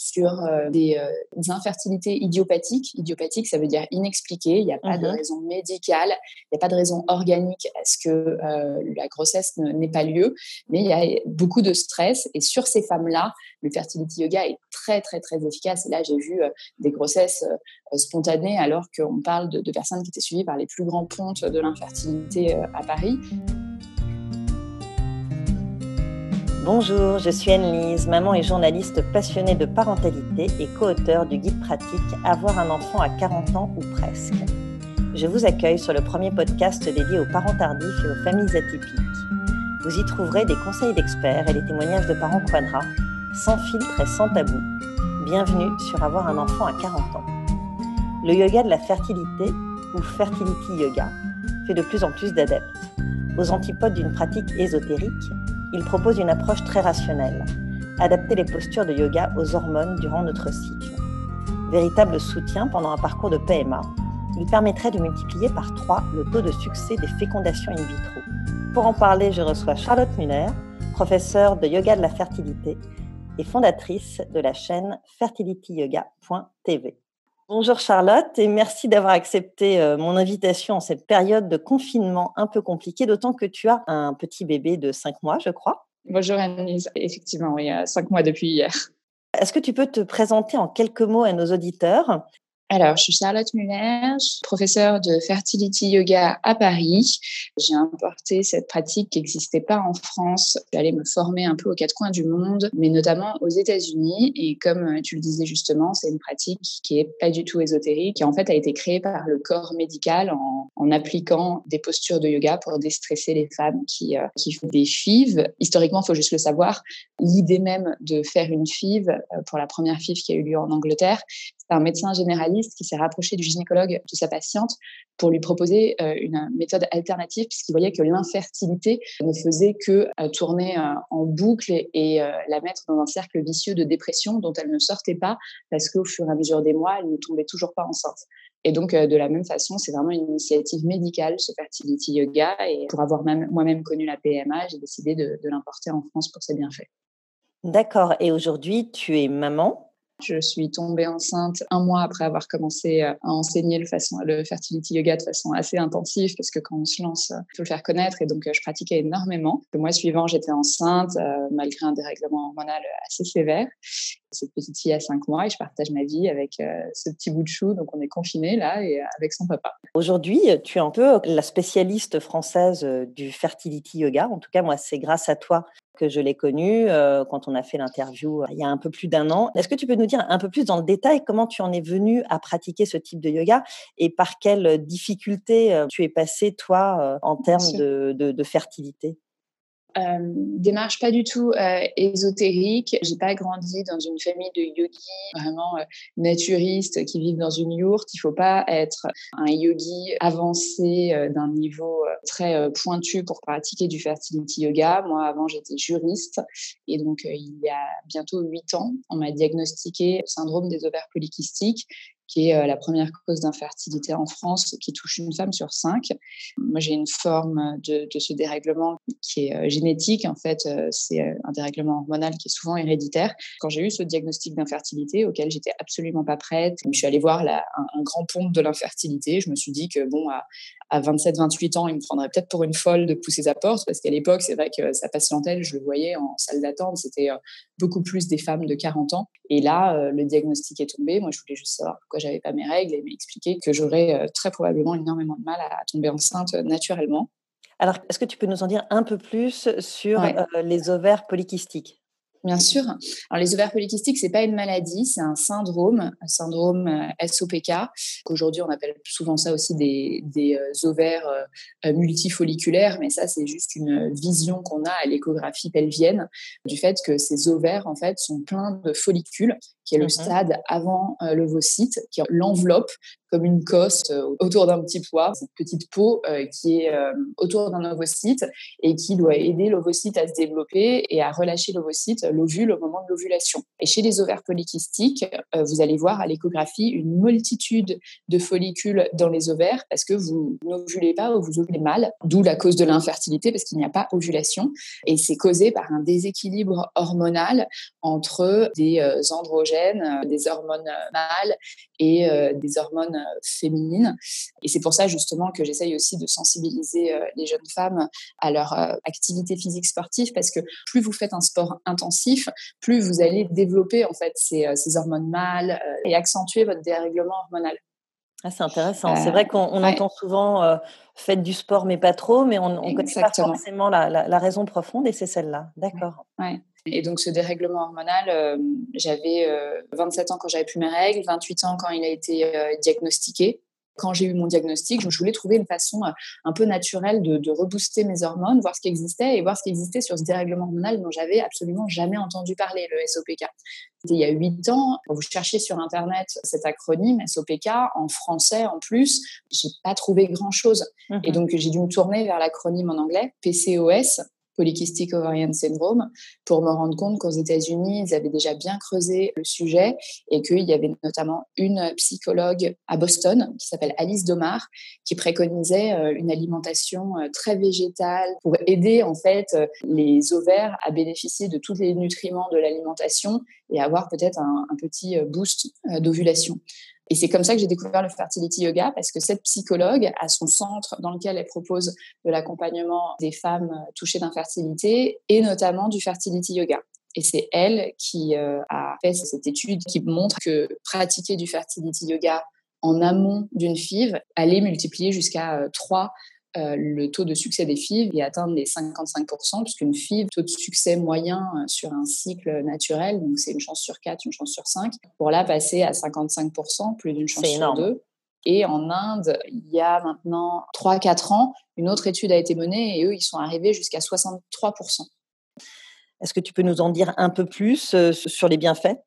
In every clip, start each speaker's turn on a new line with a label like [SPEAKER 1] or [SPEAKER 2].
[SPEAKER 1] sur des, infertilités idiopathiques. Idiopathiques, ça veut dire inexpliquées. Il n'y a pas de mmh raison médicale, il n'y a pas de raison organique à ce que la grossesse n'ait pas lieu, mais il y a beaucoup de stress. Et sur ces femmes-là, le fertility yoga est très, très, très efficace. Et là, j'ai vu des grossesses spontanées alors qu'on parle de, de personnes qui étaient suivies par les plus grands pontes de l'infertilité à Paris.
[SPEAKER 2] Bonjour, je suis Anne-Lise, maman et journaliste passionnée de parentalité et co-auteur du guide pratique Avoir un enfant à 40 ans ou presque. Je vous accueille sur le premier podcast dédié aux parents tardifs et aux familles atypiques. Vous y trouverez des conseils d'experts et des témoignages de parents quadra, sans filtre et sans tabou. Bienvenue sur Avoir un enfant à 40 ans. Le yoga de la fertilité, ou fertility yoga, fait de plus en plus d'adeptes. Aux antipodes d'une pratique ésotérique, il propose une approche très rationnelle, adapter les postures de yoga aux hormones durant notre cycle. Véritable soutien pendant un parcours de PMA, il permettrait de multiplier par trois le taux de succès des fécondations in vitro. Pour en parler, je reçois Charlotte Muller, professeure de yoga de la fertilité et fondatrice de la chaîne fertilityyoga.tv. Bonjour Charlotte et merci d'avoir accepté euh, mon invitation en cette période de confinement un peu compliquée, d'autant que tu as un petit bébé de 5 mois, je crois.
[SPEAKER 1] Bonjour Annelise, effectivement, il y a 5 mois depuis hier.
[SPEAKER 2] Est-ce que tu peux te présenter en quelques mots à nos auditeurs?
[SPEAKER 1] Alors, je suis Charlotte Muller, je suis professeure de fertility yoga à Paris. J'ai importé cette pratique qui n'existait pas en France. J'allais me former un peu aux quatre coins du monde, mais notamment aux États-Unis. Et comme tu le disais justement, c'est une pratique qui est pas du tout ésotérique, qui en fait a été créée par le corps médical en, en appliquant des postures de yoga pour déstresser les femmes qui, euh, qui font des fives. Historiquement, il faut juste le savoir, l'idée même de faire une five euh, pour la première five qui a eu lieu en Angleterre, un médecin généraliste qui s'est rapproché du gynécologue de sa patiente pour lui proposer euh, une méthode alternative puisqu'il voyait que l'infertilité ne faisait que euh, tourner euh, en boucle et la mettre dans un cercle vicieux de dépression dont elle ne sortait pas parce qu'au fur et à mesure des mois, elle ne tombait toujours pas enceinte. Et donc, de la même façon, c'est vraiment une initiative médicale, ce fertility yoga. Et pour avoir moi-même connu la PMA, j'ai décidé de, de l'importer en France pour ses bienfaits.
[SPEAKER 2] D'accord. Et aujourd'hui, tu es maman
[SPEAKER 1] je suis tombée enceinte un mois après avoir commencé euh, à enseigner le, façon, fertility yoga de façon assez intensive parce que quand on se lance, il faut le faire connaître et donc euh, je pratiquais énormément. Le mois suivant, j'étais enceinte euh, malgré un dérèglement hormonal assez sévère. Cette petite fille a cinq mois et je partage ma vie avec ce petit bout de chou. Donc on est confinés là et avec son papa.
[SPEAKER 2] Aujourd'hui, tu es un peu la spécialiste française du fertility yoga. En tout cas, moi, c'est grâce à toi que je l'ai connu quand on a fait l'interview il y a un peu plus d'un an. Est-ce que tu peux nous dire un peu plus dans le détail comment tu en es venu à pratiquer ce type de yoga et par quelles difficultés tu es passé, toi, en termes de, de fertilité?
[SPEAKER 1] Euh, démarche pas du tout euh, ésotérique. J'ai pas grandi dans une famille de yogis vraiment euh, naturistes qui vivent dans une yourte. Il faut pas être un yogi avancé euh, d'un niveau très pointu pour pratiquer du fertility yoga. Moi, avant, j'étais juriste et donc il y a bientôt huit ans, on m'a diagnostiqué le syndrome des ovaires polykystiques qui est euh, la première cause d'infertilité en France, qui touche une femme sur cinq. Moi, j'ai une forme de, ce dérèglement qui est euh, génétique. En fait, euh, c'est un dérèglement hormonal qui est souvent héréditaire. Quand j'ai eu ce diagnostic d'infertilité, auquel j'étais absolument pas prête, je suis allée voir un, grand pont de l'infertilité. Je me suis dit que, bon, à, à 27-28 ans, il me prendrait peut-être pour une folle de pousser sa porte, parce qu'à l'époque, c'est vrai que sa patientèle, je le voyais en salle d'attente, c'était euh, beaucoup plus des femmes de 40 ans. Et là, euh, le diagnostic est tombé. Moi, je voulais juste savoir pourquoi j'avais pas mes règles et m'expliquer que j'aurais euh, très probablement énormément de mal à tomber enceinte naturellement.
[SPEAKER 2] Alors, est-ce que tu peux nous en dire un peu plus sur les ovaires polykystiques?
[SPEAKER 1] Bien sûr. Alors, les ovaires polykystiques, c'est pas une maladie, c'est un syndrome, un syndrome euh, SOPK. Qu'aujourd'hui, on appelle souvent ça aussi des, des euh, ovaires euh, multifolliculaires, mais ça, c'est juste une vision qu'on a à l'échographie pelvienne du fait que ces ovaires, en fait, sont pleins de follicules, qui est le mmh stade avant l'ovocyte, qui l'enveloppe comme une cosse autour d'un petit pois, cette petite peau qui est autour d'un ovocyte et qui doit aider l'ovocyte à se développer et à relâcher l'ovocyte, l'ovule au moment de l'ovulation. Et chez les ovaires polykystiques, vous allez voir à l'échographie une multitude de follicules dans les ovaires parce que vous n'ovulez pas ou vous ovulez mal, d'où la cause de l'infertilité parce qu'il n'y a pas ovulation. Et c'est causé par un déséquilibre hormonal entre des euh, euh, des hormones mâles et euh, des hormones féminines. Et c'est pour ça justement que j'essaye aussi de sensibiliser les jeunes femmes à leur activité physique sportive parce que plus vous faites un sport intensif, plus vous allez développer en fait ces, ces hormones mâles et accentuer votre dérèglement hormonal.
[SPEAKER 2] Ah, c'est intéressant. c'est vrai qu'on entend souvent euh, faites du sport mais pas trop, mais on ne connaît pas forcément la, la, raison profonde et c'est celle-là. D'accord.
[SPEAKER 1] Ouais. Et donc ce dérèglement hormonal, j'avais 27 ans quand j'avais plus mes règles, 28 ans quand il a été diagnostiqué quand j'ai eu mon diagnostic, je voulais trouver une façon euh, un peu naturelle de, rebooster mes hormones, voir ce qui existait et voir ce qui existait sur ce dérèglement hormonal dont j'avais absolument jamais entendu parler, le SOPK. C'était il y a huit ans. Quand vous cherchiez sur Internet cet acronyme SOPK, en français en plus, j'ai pas trouvé grand chose. Et mmh donc, j'ai dû me tourner vers l'acronyme en anglais, PCOS, Polycystic Ovarian Syndrome pour me rendre compte qu'aux États-Unis, ils avaient déjà bien creusé le sujet et qu'il y avait notamment une psychologue à Boston qui s'appelle Alice Domar qui préconisait euh, une alimentation euh, très végétale pour aider en fait euh, les ovaires à bénéficier de tous les nutriments de l'alimentation et avoir peut-être un, un petit boost d'ovulation. Et c'est comme ça que j'ai découvert le fertility yoga parce que cette psychologue a son centre dans lequel elle propose de l'accompagnement des femmes touchées d'infertilité et notamment du fertility yoga. Et c'est elle qui euh, a fait cette étude qui montre que pratiquer du fertility yoga en amont d'une FIV allait multiplier jusqu'à 3 euh, le taux de succès des FIV et atteindre les 55%, puisqu'une FIV, taux de succès moyen euh, sur un cycle naturel, donc c'est une chance sur 4, une chance sur 5, pour là passer à 55%, plus d'une chance sur 2. Et en Inde, il y a maintenant 3-4 ans, une autre étude a été menée et eux, ils sont arrivés jusqu'à 63%.
[SPEAKER 2] Est-ce que tu peux nous en dire un peu plus euh, sur les bienfaits?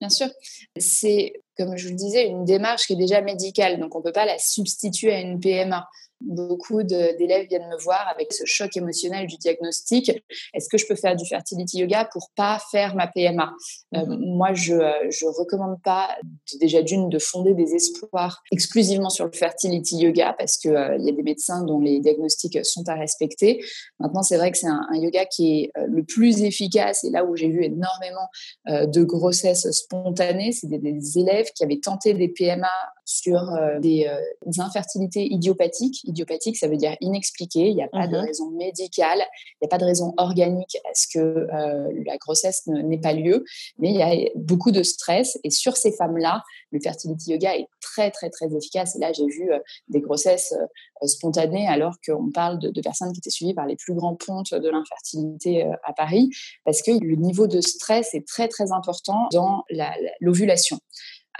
[SPEAKER 1] Bien sûr. C'est, comme je vous le disais, une démarche qui est déjà médicale, donc on ne peut pas la substituer à une PMA. Beaucoup d'élèves viennent me voir avec ce choc émotionnel du diagnostic. Est-ce que je peux faire du fertility yoga pour pas faire ma PMA euh, mhm. Moi, je ne recommande pas déjà d'une de fonder des espoirs exclusivement sur le fertility yoga parce qu'il euh, y a des médecins dont les diagnostics sont à respecter. Maintenant, c'est vrai que c'est un, yoga qui est euh, le plus efficace et là où j'ai vu énormément de grossesses spontanées, c'est des, élèves qui avaient tenté des PMA sur des, des infertilités idiopathiques idiopathique, ça veut dire inexpliqué. Il n'y a pas de mhm. raison médicale, il n'y a pas de raison organique à ce que euh, la grossesse n'ait pas lieu, mais il y a beaucoup de stress. Et sur ces femmes-là, le fertility yoga est très, très, très efficace. Et là, j'ai vu euh, des grossesses euh, spontanées alors qu'on parle de, personnes qui étaient suivies par les plus grands pontes de l'infertilité à Paris, parce que le niveau de stress est très, très important dans l'ovulation.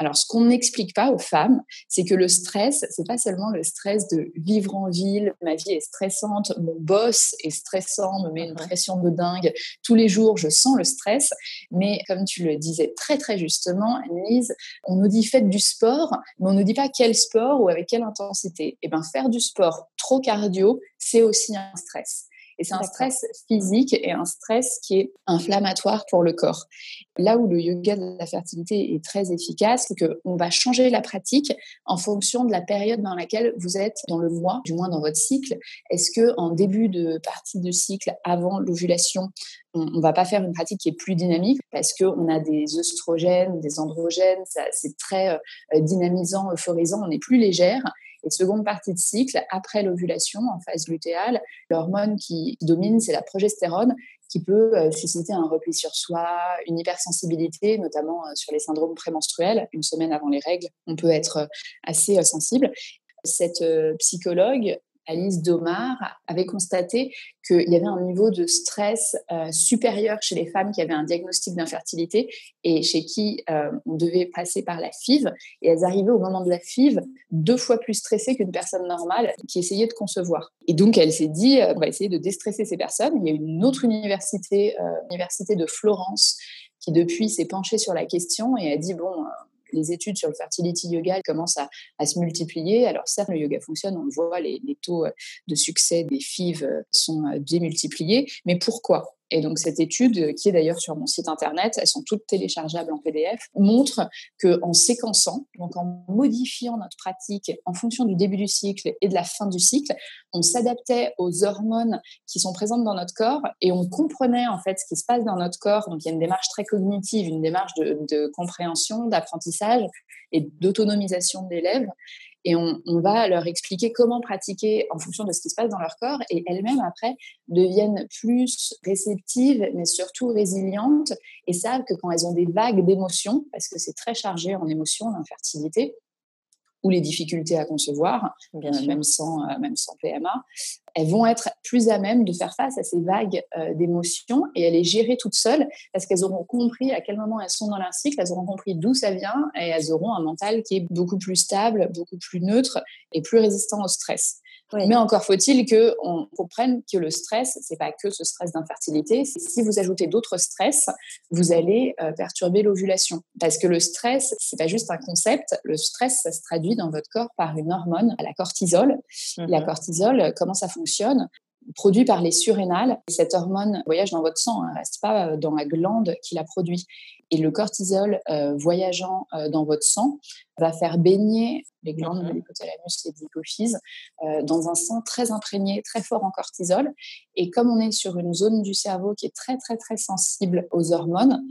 [SPEAKER 1] Alors, ce qu'on n'explique pas aux femmes, c'est que le stress, c'est pas seulement le stress de vivre en ville, ma vie est stressante, mon boss est stressant, me met une pression de dingue, tous les jours je sens le stress, mais comme tu le disais très très justement, Annelise, on nous dit faites du sport, mais on ne nous dit pas quel sport ou avec quelle intensité. Eh bien faire du sport trop cardio, c'est aussi un stress. Et c'est un stress physique et un stress qui est inflammatoire pour le corps. Là où le yoga de la fertilité est très efficace, c'est qu'on va changer la pratique en fonction de la période dans laquelle vous êtes dans le mois, du moins dans votre cycle. Est-ce que en début de partie de cycle, avant l'ovulation, on ne va pas faire une pratique qui est plus dynamique parce qu'on a des œstrogènes, des androgènes, c'est très euh, dynamisant, euphorisant, on est plus légère. Et seconde partie de cycle, après l'ovulation, en phase lutéale, l'hormone qui domine, c'est la progestérone, qui peut euh, susciter un repli sur soi, une hypersensibilité, notamment euh, sur les syndromes prémenstruels. Une semaine avant les règles, on peut être euh, assez sensible. Cette psychologue Alice Domar avait constaté qu'il y avait un niveau de stress euh, supérieur chez les femmes qui avaient un diagnostic d'infertilité et chez qui euh, on devait passer par la FIV. Et elles arrivaient au moment de la FIV deux fois plus stressées qu'une personne normale qui essayait de concevoir. Et donc, elle s'est dit, euh, on va essayer de déstresser ces personnes. Il y a une autre université, l'université de Florence, qui depuis s'est penchée sur la question et a dit, bon, les études sur le fertility yoga commencent à, se multiplier. Alors certes, le yoga fonctionne, on le voit, les, taux de succès des FIV sont démultipliés, mais pourquoi? Et donc cette étude, qui est d'ailleurs sur mon site internet, elles sont toutes téléchargeables en PDF, montre que en séquençant, donc en modifiant notre pratique en fonction du début du cycle et de la fin du cycle, on s'adaptait aux hormones qui sont présentes dans notre corps et on comprenait en fait ce qui se passe dans notre corps. Donc il y a une démarche très cognitive, une démarche de, de compréhension, d'apprentissage et d'autonomisation de l'élève et on, va leur expliquer comment pratiquer en fonction de ce qui se passe dans leur corps et elles-mêmes après deviennent plus réceptives mais surtout résilientes et savent que quand elles ont des vagues d'émotions, parce que c'est très chargé en émotions l'infertilité, ou les difficultés à concevoir, Bien euh, même, sans, euh, même sans PMA, elles vont être plus à même de faire face à ces vagues euh, d'émotions et elles les gérer toutes seules parce qu'elles auront compris à quel moment elles sont dans leur cycle, elles auront compris d'où ça vient et elles auront un mental qui est beaucoup plus stable, beaucoup plus neutre et plus résistant au stress. Mais encore faut-il qu'on comprenne que le stress, c'est pas que ce stress d'infertilité. Si vous ajoutez d'autres stress, vous allez euh, perturber l'ovulation. Parce que le stress, c'est pas juste un concept. Le stress, ça se traduit dans votre corps par une hormone, la cortisol. La mhm. cortisol, comment ça fonctionne produit par les surrénales. Cette hormone voyage dans votre sang, ne hein, reste pas euh, dans la glande qui la produit. Et le cortisol euh, voyageant euh, dans votre sang va faire baigner les glandes de l'hypothalamus et de l'hypophyse dans un sang très imprégné, très fort en cortisol. Et comme on est sur une zone du cerveau qui est très très très sensible aux hormones,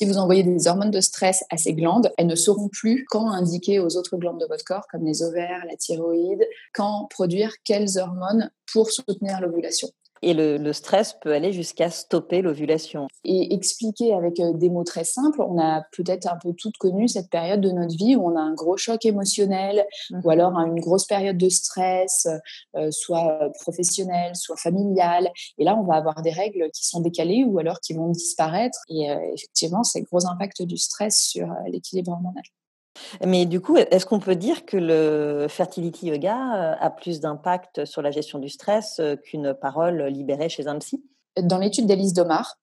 [SPEAKER 1] si vous envoyez des hormones de stress à ces glandes, elles ne sauront plus quand indiquer aux autres glandes de votre corps, comme les ovaires, la thyroïde, quand produire quelles hormones pour soutenir l'ovulation.
[SPEAKER 2] Et le, stress peut aller jusqu'à stopper l'ovulation.
[SPEAKER 1] Et expliquer avec euh, des mots très simples, on a peut-être un peu toutes connu cette période de notre vie où on a un gros choc émotionnel ou mhm. alors une grosse période de stress, euh, soit professionnel, soit familial. Et là, on va avoir des règles qui sont décalées ou alors qui vont disparaître. Et euh, effectivement, c'est le gros impact du stress sur l'équilibre hormonal.
[SPEAKER 2] Mais du coup, est-ce qu'on peut dire que le fertility yoga euh, a plus d'impact sur la gestion du stress euh, qu'une parole libérée chez un psy?
[SPEAKER 1] Dans l'étude d'Alice Domar,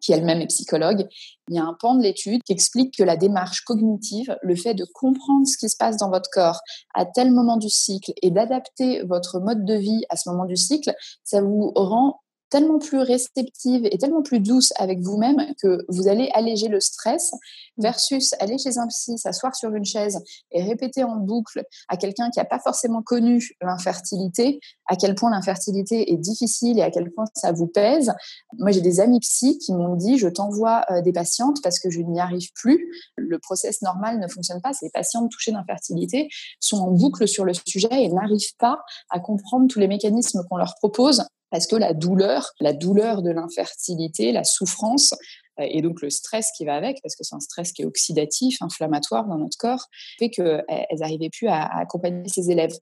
[SPEAKER 1] qui elle-même est psychologue, il y a un pan de l'étude qui explique que la démarche cognitive, le fait de comprendre ce qui se passe dans votre corps à tel moment du cycle et d'adapter votre mode de vie à ce moment du cycle, ça vous rend tellement plus réceptive et tellement plus douce avec vous-même que vous allez alléger le stress versus aller chez un psy, s'asseoir sur une chaise et répéter en boucle à quelqu'un qui n'a pas forcément connu l'infertilité, à quel point l'infertilité est difficile et à quel point ça vous pèse. Moi, j'ai des amis psy qui m'ont dit, je t'envoie euh, des patientes parce que je n'y arrive plus. Le process normal ne fonctionne pas. Ces patientes touchées d'infertilité sont en boucle sur le sujet et n'arrivent pas à comprendre tous les mécanismes qu'on leur propose parce que la douleur, la douleur de l'infertilité, la souffrance euh, et donc le stress qui va avec, parce que c'est un stress qui est oxydatif, inflammatoire dans notre corps, fait qu'elles n'arrivaient plus à, accompagner ces élèves.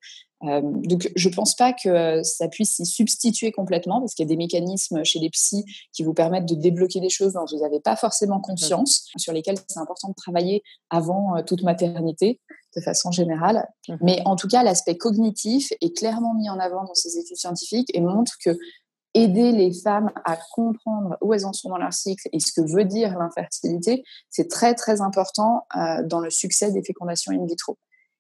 [SPEAKER 1] Euh, donc je ne pense pas que ça puisse s'y substituer complètement, parce qu'il y a des mécanismes chez les psys qui vous permettent de débloquer des choses dont vous n'avez pas forcément conscience, sur lesquelles c'est important de travailler avant euh, toute maternité de façon générale. Mmh. Mais en tout cas, l'aspect cognitif est clairement mis en avant dans ces études scientifiques et montre que aider les femmes à comprendre où elles en sont dans leur cycle et ce que veut dire l'infertilité, c'est très très important euh, dans le succès des fécondations in vitro.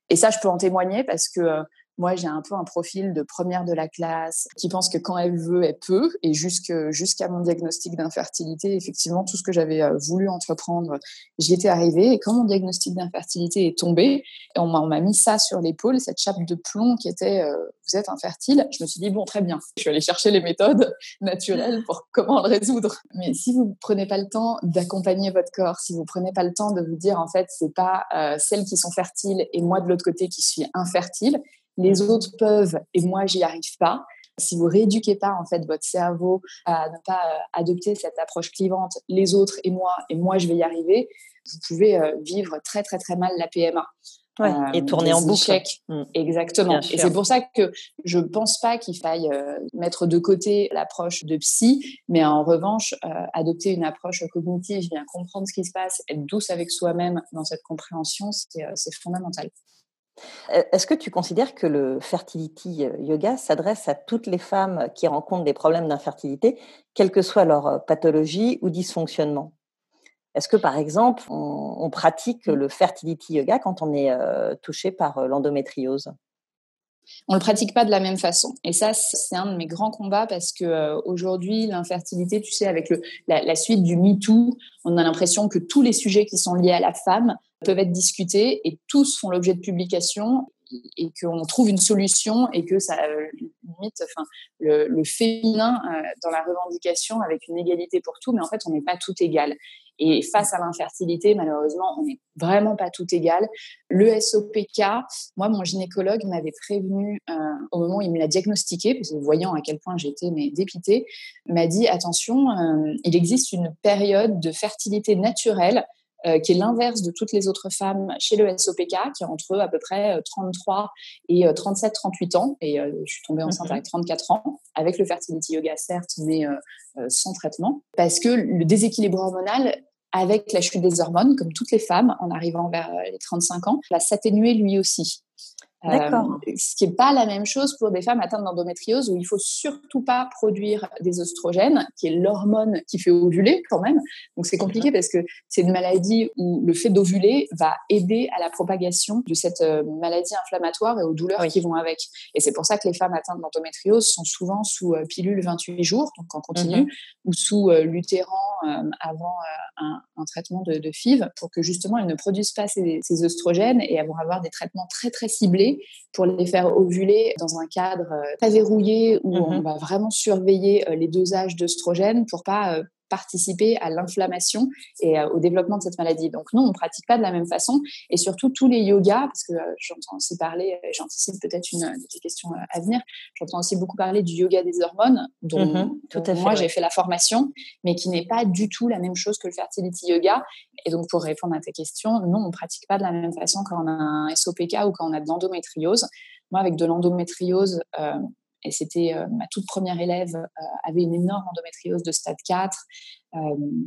[SPEAKER 1] Et ça, je peux en témoigner parce que euh, moi, j'ai un peu un profil de première de la classe qui pense que quand elle veut, elle peut. Et jusqu'à mon diagnostic d'infertilité, effectivement, tout ce que j'avais euh, voulu entreprendre, j'y étais arrivée. Et quand mon diagnostic d'infertilité est tombé, on m'a mis ça sur l'épaule, cette chape de plomb qui était euh, vous êtes infertile. Je me suis dit bon, très bien. Je suis allée chercher les méthodes naturelles pour comment le résoudre. Mais si vous prenez pas le temps d'accompagner votre corps, si vous prenez pas le temps de vous dire en fait c'est pas euh, celles qui sont fertiles et moi de l'autre côté qui suis infertile, les autres peuvent et moi j'y arrive pas. Si vous rééduquez pas en fait votre cerveau à ne pas euh, adopter cette approche clivante, les autres et moi et moi je vais y arriver, vous pouvez euh, vivre très très très mal la PMA.
[SPEAKER 2] et euh, tourner en boucle.
[SPEAKER 1] Mmh. Exactement. Et c'est pour ça que je ne pense pas qu'il faille mettre de côté l'approche de psy, mais en revanche, adopter une approche cognitive, bien comprendre ce qui se passe, être douce avec soi-même dans cette compréhension, c'est fondamental.
[SPEAKER 2] E, est-ce que tu considères que le fertility euh, yoga s'adresse à toutes les femmes qui rencontrent des problèmes d'infertilité, quelle que soit leur euh, pathologie ou dysfonctionnement? Est-ce que, par exemple, on, pratique le fertility yoga quand on est touché par l'endométriose?
[SPEAKER 1] On le pratique pas de la même façon. Et ça, c'est un de mes grands combats parce que aujourd'hui, l'infertilité, tu sais, avec le, la, la, suite du MeToo, on a l'impression que tous les sujets qui sont liés à la femme peuvent être discutés et tous font l'objet de publications et qu'on trouve une solution et que ça euh, limite enfin, le, féminin euh, dans la revendication avec une égalité pour tout, mais en fait, on n'est pas tout égal. Et face à l'infertilité, malheureusement, on n'est vraiment pas tout égal. Le SOPK, moi, mon gynécologue m'avait prévenu euh, au moment où il me l'a diagnostiqué, parce voyant à quel point j'étais dépitée, m'a dit attention, il existe une période de fertilité naturelle euh, qui est l'inverse de toutes les autres femmes chez le SOPK, qui est entre à peu près 33 euh, et 37-38 euh, ans. Et je suis tombée enceinte avec 34 ans, avec le fertility yoga, certes, mais sans traitement. Parce que le déséquilibre hormonal avec la chute des hormones, comme toutes les femmes, en arrivant vers les 35 ans, va s'atténuer lui aussi.
[SPEAKER 2] D'accord.
[SPEAKER 1] Euh, ce qui n'est pas la même chose pour des femmes atteintes d'endométriose où il faut surtout pas produire des oestrogènes, qui est l'hormone qui fait ovuler quand même. Donc c'est compliqué parce que c'est une maladie où le fait d'ovuler va aider à la propagation de cette euh, maladie inflammatoire et aux douleurs qui vont avec. Et c'est pour ça que les femmes atteintes d'endométriose sont souvent sous euh, pilule 28 jours, donc en continu, mhm. ou sous lutéran avant un, traitement de, de, FIV pour que justement elles ne produisent pas ces, ces oestrogènes et vont avoir des traitements très très ciblés pour les faire ovuler dans un cadre euh, très verrouillé où on mhm. va vraiment surveiller euh, les dosages d'œstrogènes pour pas euh, participer à l'inflammation et au développement de cette maladie. Donc non, on ne pratique pas de la même façon. Et surtout, tous les yogas, parce que j'entends aussi parler, j'anticipe peut-être une, des questions à venir, j'entends aussi beaucoup parler du yoga des hormones, dont, mhm, tout à moi j'ai fait la formation, mais qui n'est pas du tout la même chose que le fertility yoga. Et donc, pour répondre à tes questions, non, on ne pratique pas de la même façon quand on a un SOPK ou quand on a de l'endométriose. Moi, avec de l'endométriose, euh, et c'était euh, ma toute première élève, euh, avait une énorme endométriose de stade 4,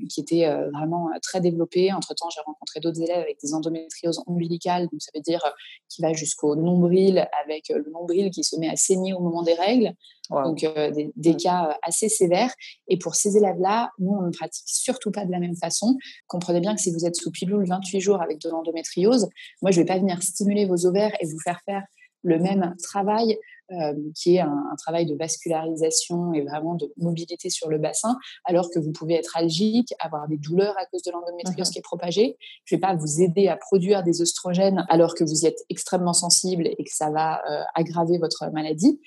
[SPEAKER 1] qui était vraiment très développée. Entre-temps, j'ai rencontré d'autres élèves avec des endométrioses ombilicales, donc ça veut dire qui va jusqu'au nombril, avec le nombril qui se met à saigner au moment des règles. Donc, des, des, mmh. cas assez sévères. Et pour ces élèves-là, nous, on ne pratique surtout pas de la même façon. Comprenez bien que si vous êtes sous pilule 28 jours avec de l'endométriose, moi, je ne vais pas venir stimuler vos ovaires et vous faire faire le même travail euh, qui est un, travail de vascularisation et vraiment de mobilité sur le bassin, alors que vous pouvez être algique, avoir des douleurs à cause de l'endométriose mhm. qui est propagée. Je ne vais pas vous aider à produire des oestrogènes alors que vous y êtes extrêmement sensible et que ça va euh, aggraver votre maladie.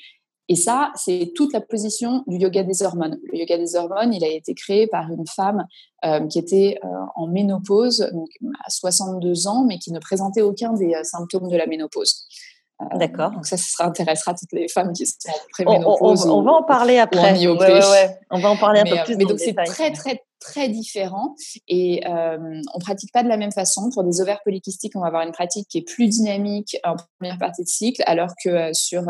[SPEAKER 1] Et ça, c'est toute la position du yoga des hormones. Le yoga des hormones, il a été créé par une femme euh, qui était en ménopause, donc à 62 ans, mais qui ne présentait aucun des symptômes de la ménopause.
[SPEAKER 2] Euh, D'accord.
[SPEAKER 1] Donc ça, ça intéressera toutes les femmes qui sont préménopause.
[SPEAKER 2] On, on, va en parler après.
[SPEAKER 1] Ouais, ouais,
[SPEAKER 2] on va en parler un peu
[SPEAKER 1] euh,
[SPEAKER 2] plus.
[SPEAKER 1] Mais donc c'est très très très différent et euh, on pratique pas de la même façon. Pour des ovaires polykystiques, on va avoir une pratique qui est plus dynamique en première partie de cycle, alors que euh, sur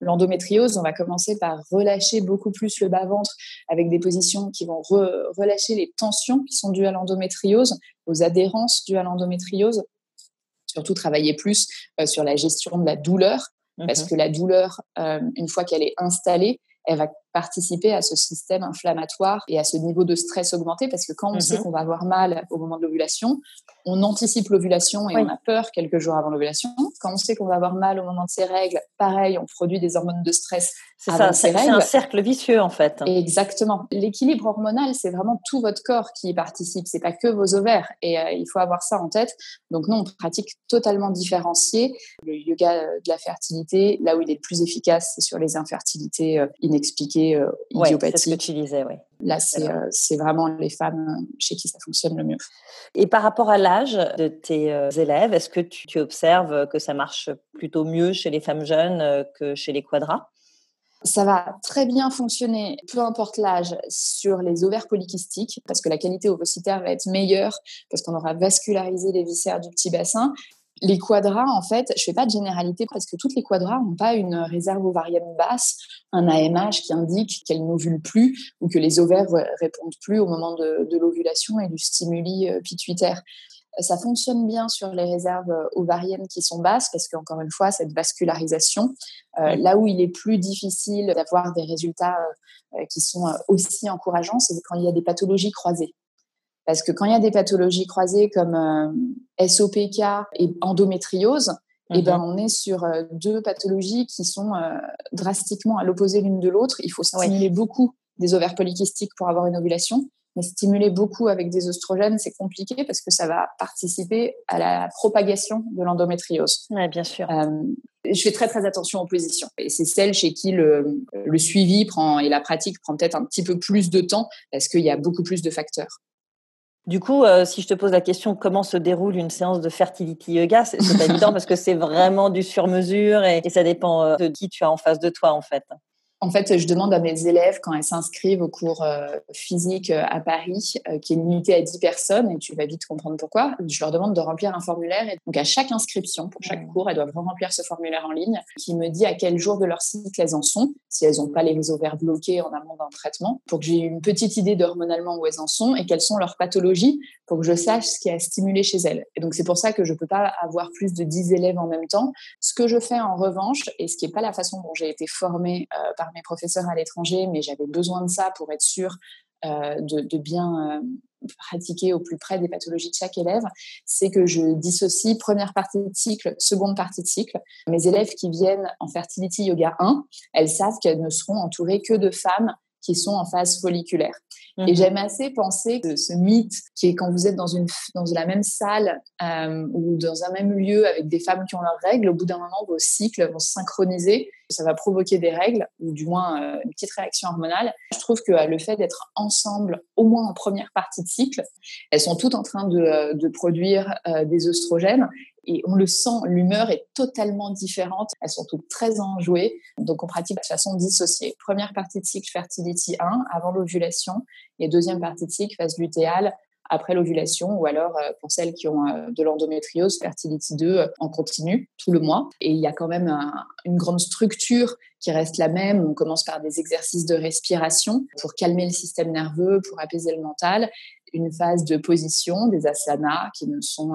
[SPEAKER 1] l'endométriose, on va commencer par relâcher beaucoup plus le bas ventre avec des positions qui vont relâcher les tensions qui sont dues à l'endométriose, aux adhérences dues à l'endométriose surtout travailler plus euh, sur la gestion de la douleur, parce mmh que la douleur, euh, une fois qu'elle est installée, elle va participer à ce système inflammatoire et à ce niveau de stress augmenté parce que quand on sait mhm. qu'on va avoir mal au moment de l'ovulation, on anticipe l'ovulation et on a peur quelques jours avant l'ovulation. Quand on sait qu'on va avoir mal au moment de ses règles, pareil, on produit des hormones de stress
[SPEAKER 2] avant
[SPEAKER 1] ses
[SPEAKER 2] règles. C'est un cercle vicieux en fait.
[SPEAKER 1] Exactement. L'équilibre hormonal, c'est vraiment tout votre corps qui y participe, c'est pas que vos ovaires et euh, il faut avoir ça en tête. Donc nous, on pratique totalement différencié. Le yoga de la fertilité, là où il est le plus efficace, c'est sur les infertilités euh, euh,
[SPEAKER 2] c'est ce que tu disais, oui.
[SPEAKER 1] Là, euh, c'est vraiment les femmes euh, chez qui ça fonctionne le mieux.
[SPEAKER 2] Et par rapport à l'âge de tes élèves, est-ce que tu, observes que ça marche plutôt mieux chez les femmes jeunes que chez les quadras?
[SPEAKER 1] Ça va très bien fonctionner, peu importe l'âge, sur les ovaires polykystiques, parce que la qualité ovocytaire va être meilleure, parce qu'on aura vascularisé les viscères du petit bassin, les quadras, en fait, je fais pas de généralité parce que toutes les quadras n'ont pas une réserve ovarienne basse, un AMH qui indique qu'elles n'ovulent plus ou que les ovaires répondent plus au moment de, l'ovulation et du stimuli euh, pituitaire. Ça fonctionne bien sur les réserves euh, ovariennes qui sont basses parce qu'encore une fois, cette vascularisation, euh, là où il est plus difficile d'avoir des résultats qui sont aussi encourageants, c'est quand il y a des pathologies croisées. Parce que quand il y a des pathologies croisées comme euh, SOPK et endométriose, et eh ben, mhm. on est sur euh, deux pathologies qui sont euh, drastiquement à l'opposé l'une de l'autre. Il faut stimuler beaucoup des ovaires polykystiques pour avoir une ovulation, mais stimuler beaucoup avec des oestrogènes, c'est compliqué parce que ça va participer à la propagation de l'endométriose.
[SPEAKER 2] Oui, bien sûr.
[SPEAKER 1] je fais très très attention aux positions. Et c'est celle chez qui le, le suivi prend et la pratique prend peut-être un petit peu plus de temps parce qu'il y a beaucoup plus de facteurs.
[SPEAKER 2] Du coup, euh, si je te pose la question comment se déroule une séance de fertility yoga, c'est pas évident parce que c'est vraiment du sur-mesure et, ça dépend euh, de qui tu as en face de toi en fait.
[SPEAKER 1] En fait, je demande à mes élèves, quand elles s'inscrivent au cours euh, physique euh, à Paris, euh, qui est limité à 10 personnes, et tu vas vite comprendre pourquoi, je leur demande de remplir un formulaire. Et donc, à chaque inscription, pour chaque cours, elles doivent remplir ce formulaire en ligne qui me dit à quel jour de leur cycle elles en sont, si elles n'ont pas les ovaires bloqués en amont d'un traitement, pour que j'ai une petite idée d'hormonalement où elles en sont et quelles sont leurs pathologies, pour que je sache ce qui a stimulé chez elles. Et donc, c'est pour ça que je ne peux pas avoir plus de 10 élèves en même temps. Ce que je fais en revanche, et ce qui n'est pas la façon dont j'ai été formée par mes professeurs à l'étranger, mais j'avais besoin de ça pour être sûre euh, de, bien euh, pratiquer au plus près des pathologies de chaque élève, c'est que je dissocie première partie de cycle, seconde partie de cycle. Mes élèves qui viennent en Fertility Yoga 1, elles savent qu'elles ne seront entourées que de femmes qui sont en phase folliculaire. Et mhm. j'aime assez penser que ce mythe qui est quand vous êtes dans, une, dans la même salle euh, ou dans un même lieu avec des femmes qui ont leurs règles, au bout d'un moment, vos cycles vont se synchroniser. Ça va provoquer des règles ou du moins euh, une petite réaction hormonale. Je trouve que euh, le fait d'être ensemble, au moins en première partie de cycle, elles sont toutes en train de, de produire des oestrogènes et on le sent, l'humeur est totalement différente. Elles sont toutes très enjouées. Donc, on pratique de façon dissociée. Première partie de cycle Fertility 1, avant l'ovulation, et deuxième partie de cycle phase lutéale, après l'ovulation, ou alors euh, pour celles qui ont euh, de l'endométriose, Fertility 2 euh, en continu tout le mois. Et il y a quand même une grande structure qui reste la même. On commence par des exercices de respiration pour calmer le système nerveux, pour apaiser le mental. Une phase de position, des asanas qui ne sont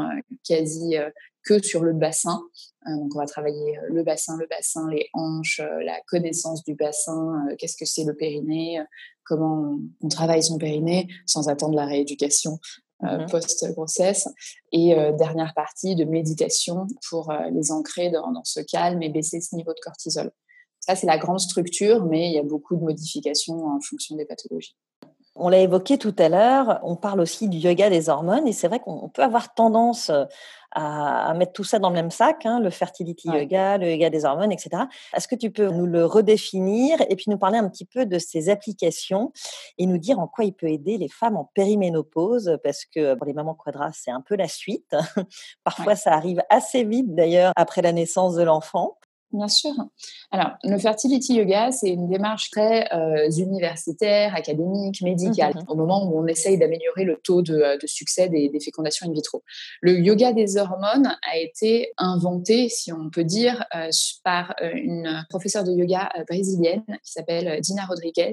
[SPEAKER 1] quasi que sur le bassin. Euh, donc, on va travailler euh, le bassin, le bassin, les hanches, euh, la connaissance du bassin, qu'est-ce que c'est le périnée, comment on, travaille son périnée sans attendre la rééducation mhm. post-grossesse. Et dernière partie de méditation pour les ancrer dans, dans, ce calme et baisser ce niveau de cortisol. Ça, c'est la grande structure, mais il y a beaucoup de modifications en fonction des pathologies.
[SPEAKER 2] On l'a évoqué tout à l'heure, on parle aussi du yoga des hormones et c'est vrai qu'on peut avoir tendance à, mettre tout ça dans le même sac, hein, le fertility yoga, le yoga des hormones, etc. Est-ce que tu peux nous le redéfinir et puis nous parler un petit peu de ses applications et nous dire en quoi il peut aider les femmes en périménopause? Parce que pour les mamans quadras, c'est un peu la suite. Parfois, ça arrive assez vite d'ailleurs après la naissance de l'enfant.
[SPEAKER 1] Bien sûr. Alors, le fertility yoga, c'est une démarche très euh, universitaire, académique, médicale, mmh au moment où on essaye d'améliorer le taux de, euh, succès des, fécondations in vitro. Le yoga des hormones a été inventé, si on peut dire, euh, par une professeure de yoga brésilienne qui s'appelle Dina Rodriguez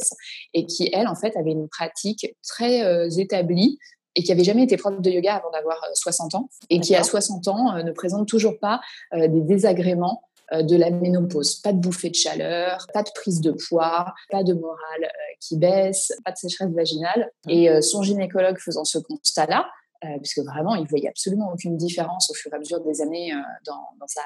[SPEAKER 1] et qui, elle, en fait, avait une pratique très établie et qui avait jamais été prof de yoga avant d'avoir 60 ans et qui à 60 ans ne présente toujours pas des désagréments euh, de la ménopause. Pas de bouffée de chaleur, pas de prise de poids, pas de morale euh, qui baisse, pas de sécheresse vaginale. Et euh, son gynécologue faisant ce constat-là, puisque vraiment, il voyait absolument aucune différence au fur et à mesure des années dans, sa,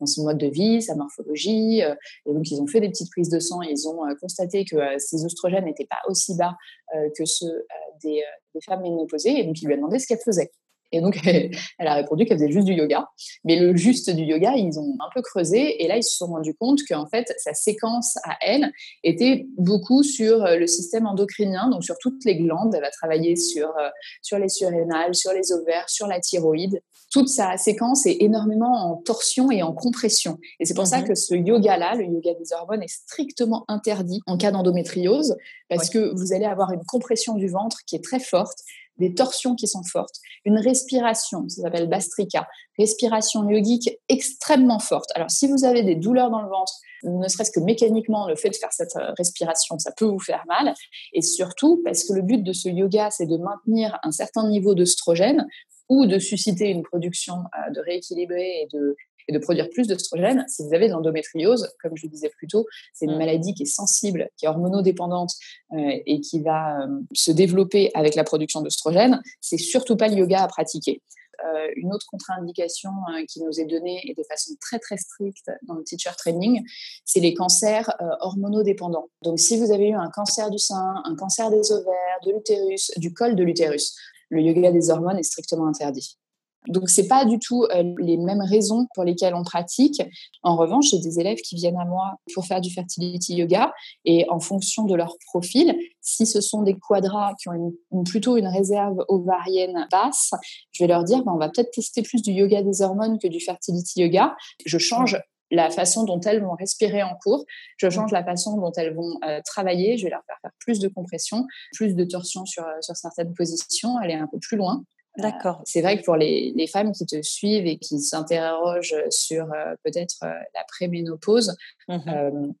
[SPEAKER 1] dans son mode de vie, sa morphologie. et donc, ils ont fait des petites prises de sang et ils ont constaté que ces oestrogènes n'étaient pas aussi bas que ceux des, des femmes ménopausées. Et donc, il lui a demandé ce qu'elle faisait. Et donc, elle a répondu qu'elle faisait juste du yoga. Mais le juste du yoga, ils ont un peu creusé. Et là, ils se sont rendus compte qu'en fait, sa séquence à elle était beaucoup sur euh, le système endocrinien, donc sur toutes les glandes. Elle va travailler sur, euh, sur les surrénales, sur les ovaires, sur la thyroïde. Toute sa séquence est énormément en torsion et en compression. Et c'est pour ça mhm. que ce yoga-là, le yoga des hormones, est strictement interdit en cas d'endométriose, parce que vous allez avoir une compression du ventre qui est très forte des torsions qui sont fortes, une respiration, ça s'appelle Bastrika, respiration yogique extrêmement forte. Alors si vous avez des douleurs dans le ventre, ne serait-ce que mécaniquement, le fait de faire cette euh, respiration, ça peut vous faire mal. Et surtout, parce que le but de ce yoga, c'est de maintenir un certain niveau d'œstrogène ou de susciter une production euh, de rééquilibrer et de, et de produire plus d'œstrogène. Si vous avez de l'endométriose, comme je le disais plus tôt, c'est une mmh. maladie qui est sensible, qui est hormonodépendante et qui va se développer avec la production d'œstrogène. C'est surtout pas le yoga à pratiquer. Euh, une autre contre-indication euh, qui nous est donnée et de façon très très stricte dans le teacher training, c'est les cancers euh, hormonodépendants. Donc si vous avez eu un cancer du sein, un cancer des ovaires, de l'utérus, du col de l'utérus, le yoga des hormones est strictement interdit. Donc, ce n'est pas du tout euh, les mêmes raisons pour lesquelles on pratique. En revanche, j'ai des élèves qui viennent à moi pour faire du fertility yoga et en fonction de leur profil, si ce sont des quadras qui ont plutôt une réserve ovarienne basse, je vais leur dire ben, on va peut-être tester plus du yoga des hormones que du fertility yoga. Je change la façon dont elles vont respirer en cours, je change la façon dont elles vont euh, travailler, je vais leur faire faire plus de compression, plus de torsion sur, euh, sur certaines positions, aller un peu plus loin.
[SPEAKER 2] D'accord.
[SPEAKER 1] C'est vrai que pour les, femmes qui te suivent et qui s'interrogent sur euh, peut-être euh, la préménopause, mmh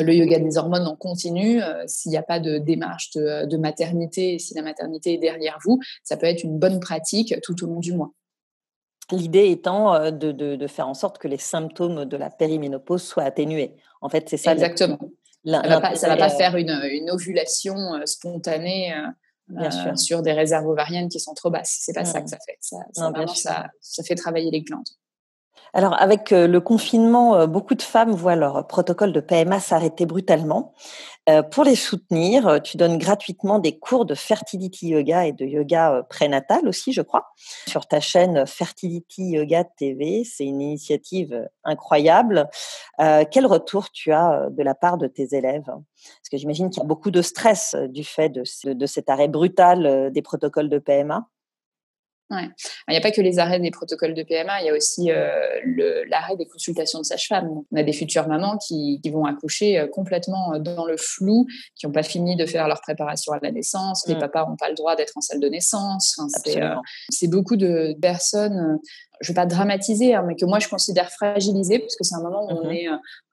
[SPEAKER 1] le yoga des hormones en continu, s'il n'y a pas de démarche de, maternité, si la maternité est derrière vous, ça peut être une bonne pratique tout au long du mois.
[SPEAKER 2] L'idée étant de, faire en sorte que les symptômes de la périménopause soient atténués. En fait, c'est ça.
[SPEAKER 1] Exactement. ça ne va, pas faire une, une ovulation spontanée Bien sûr. Euh, sur des réserves ovariennes qui sont trop basses. C'est pas ça que mmh. ça fait. Ça, ça, ça, fait travailler les glandes.
[SPEAKER 2] Alors, avec euh, le confinement, euh, beaucoup de femmes voient leur protocole de PMA s'arrêter brutalement. Euh, pour les soutenir, tu donnes gratuitement des cours de fertility yoga et de yoga prénatal aussi, je crois, sur ta chaîne Fertility Yoga TV. C'est une initiative incroyable. quel retour tu as de la part de tes élèves? Parce que j'imagine qu'il y a beaucoup de stress du fait de cet arrêt brutal des protocoles de PMA.
[SPEAKER 1] Il n'y a pas que les arrêts des protocoles de PMA, il y a aussi euh, l'arrêt des consultations de sage-femme. On a des futures mamans qui, vont accoucher euh, complètement euh, dans le flou, qui n'ont pas fini de faire leur préparation à la naissance. Les mm. papas n'ont pas le droit d'être en salle de naissance. c'est beaucoup de personnes je ne vais pas dramatiser, hein, mais que moi je considère fragilisé, parce que c'est un moment où on mm-hmm. est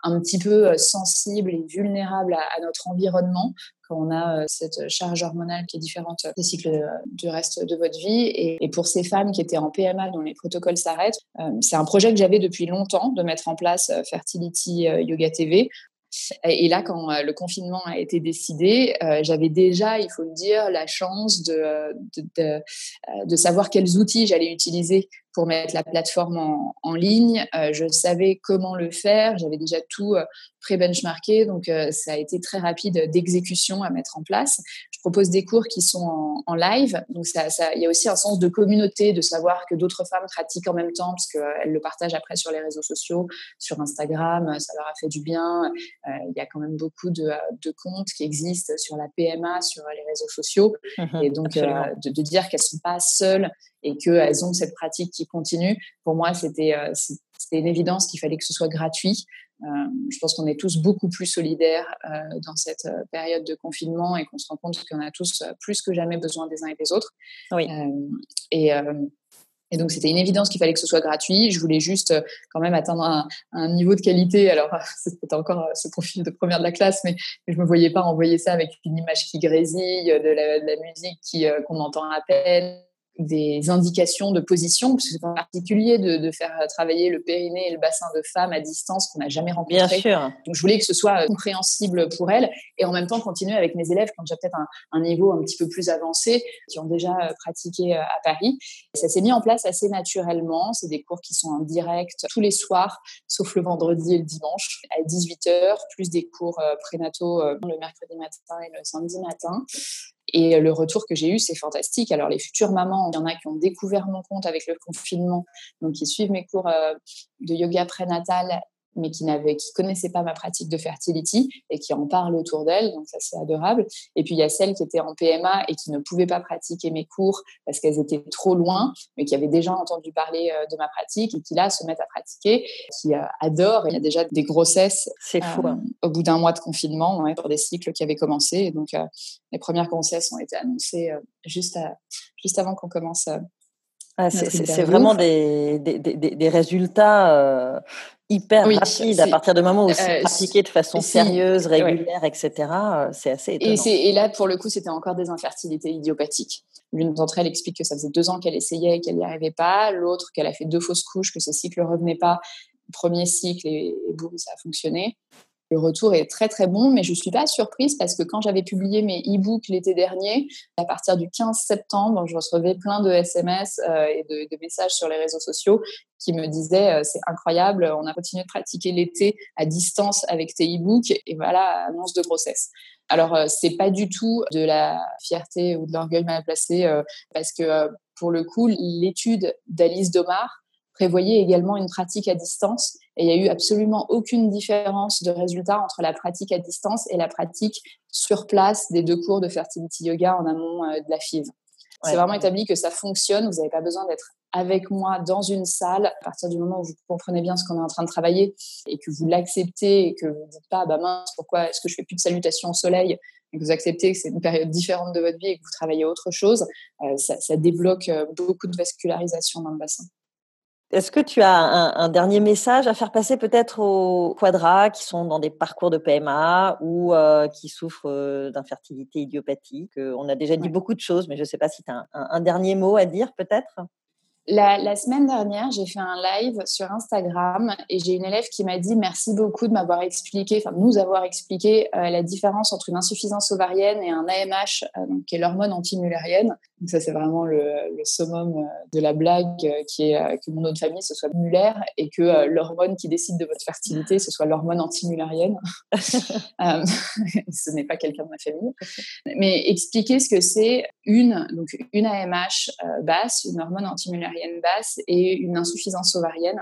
[SPEAKER 1] un petit peu sensible et vulnérable à notre environnement, on a euh, cette charge hormonale qui est différente des cycles euh, du reste de votre vie. Et, pour ces femmes qui étaient en PMA dont les protocoles s'arrêtent, euh, c'est un projet que j'avais depuis longtemps de mettre en place Fertility Yoga TV et là, quand le confinement a été décidé, j'avais déjà, il faut le dire, la chance de, de, de savoir quels outils j'allais utiliser pour mettre la plateforme en, ligne. Euh, je savais comment le faire. J'avais déjà tout euh, pré-benchmarké. Donc, euh, ça a été très rapide d'exécution à mettre en place. Je propose des cours qui sont en, live. Donc, il ça, y a aussi un sens de communauté, de savoir que d'autres femmes pratiquent en même temps, parce qu'elles le partagent après sur les réseaux sociaux, sur Instagram. Ça leur a fait du bien. Il y a quand même beaucoup de, comptes qui existent sur la PMA, sur les réseaux sociaux. Mmh et donc, de, de, dire qu'elles ne sont pas seules et qu'elles ont cette pratique qui continue. Pour moi, c'était euh, une évidence qu'il fallait que ce soit gratuit. Euh, je pense qu'on est tous beaucoup plus solidaires euh, dans cette période de confinement et qu'on se rend compte qu'on a tous plus que jamais besoin des uns et des autres. Oui. et, et donc, c'était une évidence qu'il fallait que ce soit gratuit. Je voulais juste quand même atteindre un, niveau de qualité. Alors, c'était encore ce profil de première de la classe, mais je ne me voyais pas envoyer ça avec une image qui grésille, de la, de la musique qu'on entend à peine des indications de position, parce que c'est en particulier de, faire travailler le périnée et le bassin de femmes à distance qu'on n'a jamais rencontré.
[SPEAKER 2] Bien sûr.
[SPEAKER 1] Donc je voulais que ce soit compréhensible pour elles et en même temps continuer avec mes élèves quand j'ai peut-être un, niveau un petit peu plus avancé, qui ont déjà euh, pratiqué euh, à Paris. ça s'est mis en place assez naturellement. C'est des cours qui sont en direct tous les soirs, sauf le vendredi et le dimanche, à 18h, plus des cours euh, prénataux le mercredi matin et le samedi matin. Et le retour que j'ai eu, c'est fantastique. Alors, les futures mamans, il y en a qui ont découvert mon compte avec le confinement, donc qui suivent mes cours euh, de yoga prénatal mais qui n'avait, qui connaissait pas ma pratique de fertility et qui en parle autour d'elle, donc ça c'est adorable. Et puis il y a celles qui étaient en PMA et qui ne pouvaient pas pratiquer mes cours parce qu'elles étaient trop loin, mais qui avaient déjà entendu parler euh, de ma pratique et qui là se mettent à pratiquer, qui euh, adorent. Il y a déjà des grossesses
[SPEAKER 2] c'est fou, hein.
[SPEAKER 1] euh, au bout d'un mois de confinement pour des cycles qui avaient commencé. Et donc les premières grossesses ont été annoncées juste, juste avant qu'on commence.
[SPEAKER 2] Ah, c'est vraiment des, des, des, des résultats hyper rapide à partir du moment où c'est euh, pratiqué de façon sérieuse, régulière, etc. Euh, c'est assez étonnant.
[SPEAKER 1] Et, et, là, pour le coup, c'était encore des infertilités idiopathiques. L'une d'entre elles explique que ça faisait deux ans qu'elle essayait et qu'elle n'y arrivait pas. L'autre, qu'elle a fait deux fausses couches, que ce cycle ne revenait pas. Premier cycle et, et boum, ça a fonctionné. Le retour est très très bon, mais je suis pas surprise parce que quand j'avais publié mes e-books l'été dernier, à partir du 15 septembre, je recevais plein de SMS euh, et de, messages sur les réseaux sociaux qui me disaient euh, c'est incroyable, on a continué de pratiquer l'été à distance avec tes e-books et voilà, annonce de grossesse. Alors, euh, c'est pas du tout de la fierté ou de l'orgueil mal placé parce que pour le coup, l'étude d'Alice Domar prévoyait également une pratique à distance et il n'y a eu absolument aucune différence de résultat entre la pratique à distance et la pratique sur place des deux cours de fertility yoga en amont euh, de la FIV. C'est vraiment établi que ça fonctionne. Vous n'avez pas besoin d'être avec moi dans une salle à partir du moment où vous comprenez bien ce qu'on est en train de travailler et que vous l'acceptez et que vous ne dites pas bah mince pourquoi est-ce que je fais plus de salutations au soleil et que vous acceptez que c'est une période différente de votre vie et que vous travaillez autre chose, euh, ça, ça, débloque euh, beaucoup de vascularisation dans le bassin.
[SPEAKER 2] Est-ce que tu as un, dernier message à faire passer peut-être aux quadras qui sont dans des parcours de PMA ou euh, qui souffrent euh, d'infertilité idiopathique? On a déjà dit beaucoup de choses, mais je ne sais pas si tu as un dernier mot à dire peut-être?
[SPEAKER 1] La, semaine dernière, j'ai fait un live sur Instagram et j'ai une élève qui m'a dit merci beaucoup de m'avoir expliqué, enfin nous avoir expliqué euh, la différence entre une insuffisance ovarienne et un AMH, euh, donc, qui est l'hormone antimulérienne. Donc ça c'est vraiment le, summum euh, de la blague qui est que mon nom de famille ce soit Muller et que l'hormone qui décide de votre fertilité ce soit l'hormone antimulérienne. ce n'est pas quelqu'un de ma famille. Mais expliquer ce que c'est une donc une AMH basse, une hormone basse et une insuffisance ovarienne.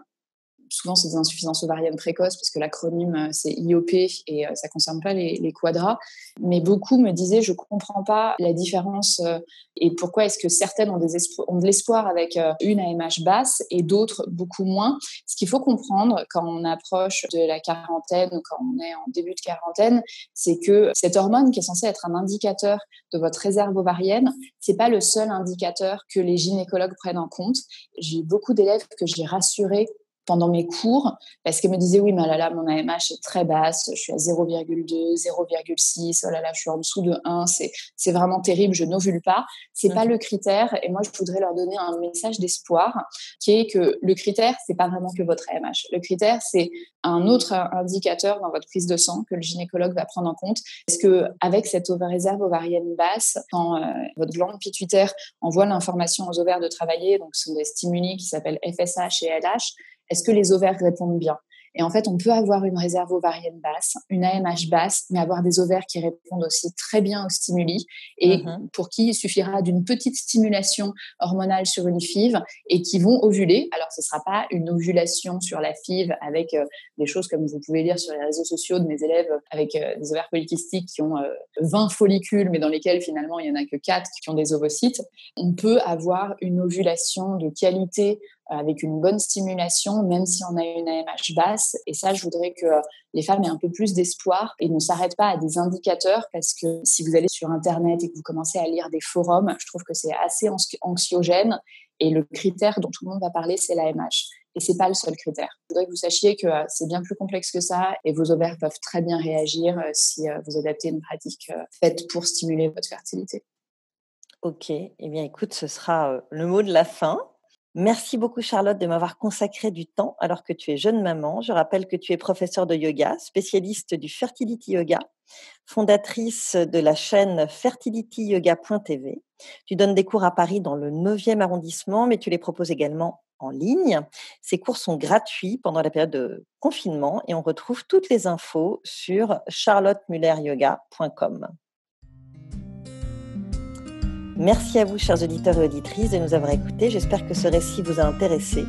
[SPEAKER 1] Souvent, c'est des insuffisances ovariennes précoces parce que l'acronyme, euh, c'est IOP et euh, ça ne concerne pas les, les, quadras. Mais beaucoup me disaient, je ne comprends pas la différence euh, et pourquoi est-ce que certaines ont, ont de l'espoir avec une AMH basse et d'autres beaucoup moins. Ce qu'il faut comprendre quand on approche de la quarantaine ou quand on est en début de quarantaine, c'est que cette hormone qui est censée être un indicateur de votre réserve ovarienne, c'est pas le seul indicateur que les gynécologues prennent en compte. J'ai beaucoup d'élèves que j'ai rassurés pendant mes cours parce qu'elle me disait oui mais là là mon AMH est très basse je suis à 0,2 0,6 oh là là je suis en dessous de 1 c'est vraiment terrible je n'ovule pas. C'est pas mmh. le critère et moi je voudrais leur donner un message d'espoir qui est que le critère c'est pas vraiment que votre AMH le critère c'est un autre indicateur dans votre prise de sang que le gynécologue va prendre en compte. Est-ce que avec cette réserve ovarienne basse quand euh, votre glande pituitaire envoie l'information aux ovaires de travailler donc ce sont des stimuli qui s'appellent FSH et LH est-ce que les ovaires répondent bien? Et en fait, on peut avoir une réserve ovarienne basse, une AMH basse, mais avoir des ovaires qui répondent aussi très bien aux stimuli et mm-hmm. pour qui il suffira d'une petite stimulation hormonale sur une FIV et qui vont ovuler. Alors, ce ne sera pas une ovulation sur la FIV avec euh, des choses comme vous pouvez lire sur les réseaux sociaux de mes élèves avec euh, des ovaires polykystiques qui ont 20 euh, follicules, mais dans lesquels finalement il n'y en a que 4 qui ont des ovocytes. On peut avoir une ovulation de qualité avec une bonne stimulation, même si on a une AMH basse. Et ça, je voudrais que les femmes aient un peu plus d'espoir et ne s'arrêtent pas à des indicateurs parce que si vous allez sur Internet et que vous commencez à lire des forums, je trouve que c'est assez anxiogène. Et le critère dont tout le monde va parler, c'est l'AMH. Et c'est pas le seul critère. Je voudrais que vous sachiez que euh, c'est bien plus complexe que ça et vos ovaires peuvent très bien réagir euh, si euh, vous adaptez une pratique faite pour stimuler votre fertilité.
[SPEAKER 2] Ok, eh bien écoute, ce sera le mot de la fin. Merci beaucoup Charlotte de m'avoir consacré du temps alors que tu es jeune maman. Je rappelle que tu es professeure de yoga, spécialiste du fertility yoga, fondatrice de la chaîne fertilityyoga.tv. Tu donnes des cours à Paris dans le 9e arrondissement, mais tu les proposes également en ligne. Ces cours sont gratuits pendant la période de confinement et on retrouve toutes les infos sur charlottemulleryoga.com. Merci à vous, chers auditeurs et auditrices, de nous avoir écoutés. J'espère que ce récit vous a intéressé,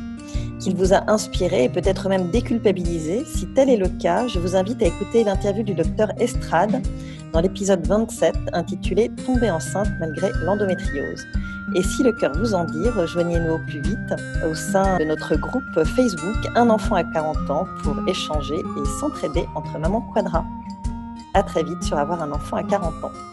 [SPEAKER 2] qu'il vous a inspiré et peut-être même déculpabilisé. Si tel est le cas, je vous invite à écouter l'interview du docteur Estrade dans l'épisode 27 intitulé Tomber enceinte malgré l'endométriose. Et si le cœur vous en dit, rejoignez-nous au plus vite au sein de notre groupe Facebook Un enfant à 40 ans pour échanger et s'entraider entre mamans quadra. À très vite sur Avoir un enfant à 40 ans.